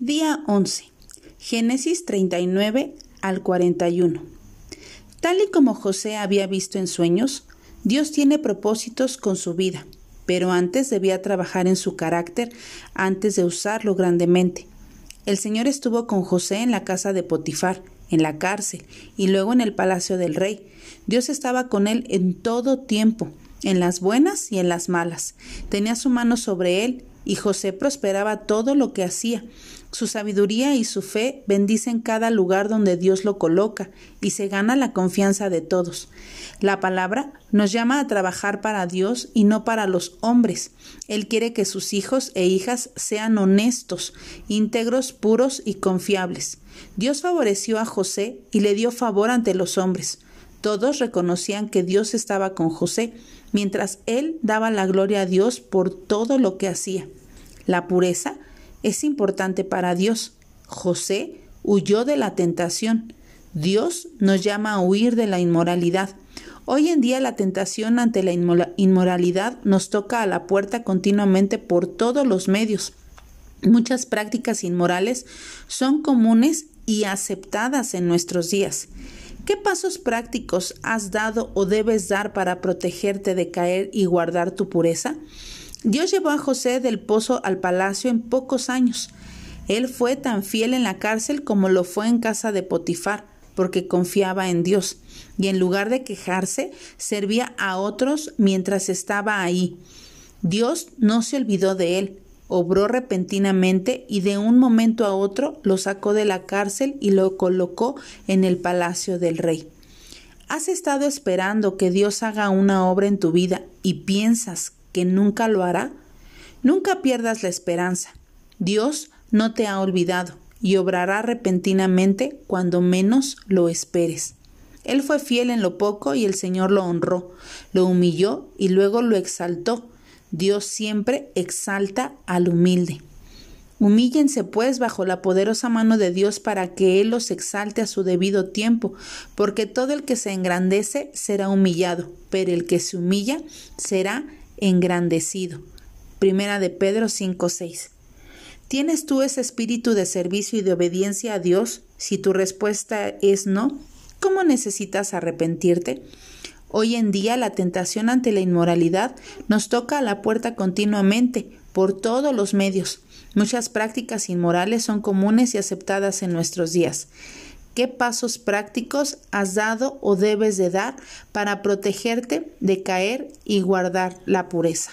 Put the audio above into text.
Día 11. Génesis 39 al 41. Tal y como José había visto en sueños, Dios tiene propósitos con su vida, pero antes debía trabajar en su carácter antes de usarlo grandemente. El Señor estuvo con José en la casa de Potifar, en la cárcel y luego en el palacio del rey. Dios estaba con él en todo tiempo, en las buenas y en las malas. Tenía su mano sobre él y José prosperaba todo lo que hacía. Su sabiduría y su fe bendicen cada lugar donde Dios lo coloca y se gana la confianza de todos. La palabra nos llama a trabajar para Dios y no para los hombres. Él quiere que sus hijos e hijas sean honestos, íntegros, puros y confiables. Dios favoreció a José y le dio favor ante los hombres. Todos reconocían que Dios estaba con José, mientras él daba la gloria a Dios por todo lo que hacía. La pureza es importante para Dios. José huyó de la tentación. Dios nos llama a huir de la inmoralidad. Hoy en día la tentación ante la inmoralidad nos toca a la puerta continuamente por todos los medios. Muchas prácticas inmorales son comunes y aceptadas en nuestros días. ¿Qué pasos prácticos has dado o debes dar para protegerte de caer y guardar tu pureza? Dios llevó a José del pozo al palacio en pocos años. Él fue tan fiel en la cárcel como lo fue en casa de Potifar, porque confiaba en Dios, y en lugar de quejarse, servía a otros mientras estaba ahí. Dios no se olvidó de él, obró repentinamente y de un momento a otro lo sacó de la cárcel y lo colocó en el palacio del rey. ¿Has estado esperando que Dios haga una obra en tu vida y piensas que nunca lo hará? Nunca pierdas la esperanza. Dios no te ha olvidado y obrará repentinamente cuando menos lo esperes. Él fue fiel en lo poco y el Señor lo honró, lo humilló y luego lo exaltó Dios siempre exalta al humilde. Humíllense pues bajo la poderosa mano de Dios para que Él los exalte a su debido tiempo, porque todo el que se engrandece será humillado, pero el que se humilla será engrandecido. Primera de Pedro 5:6. ¿Tienes tú ese espíritu de servicio y de obediencia a Dios? Si tu respuesta es no, ¿cómo necesitas arrepentirte? Hoy en día la tentación ante la inmoralidad nos toca a la puerta continuamente, por todos los medios. Muchas prácticas inmorales son comunes y aceptadas en nuestros días. ¿Qué pasos prácticos has dado o debes de dar para protegerte de caer y guardar la pureza?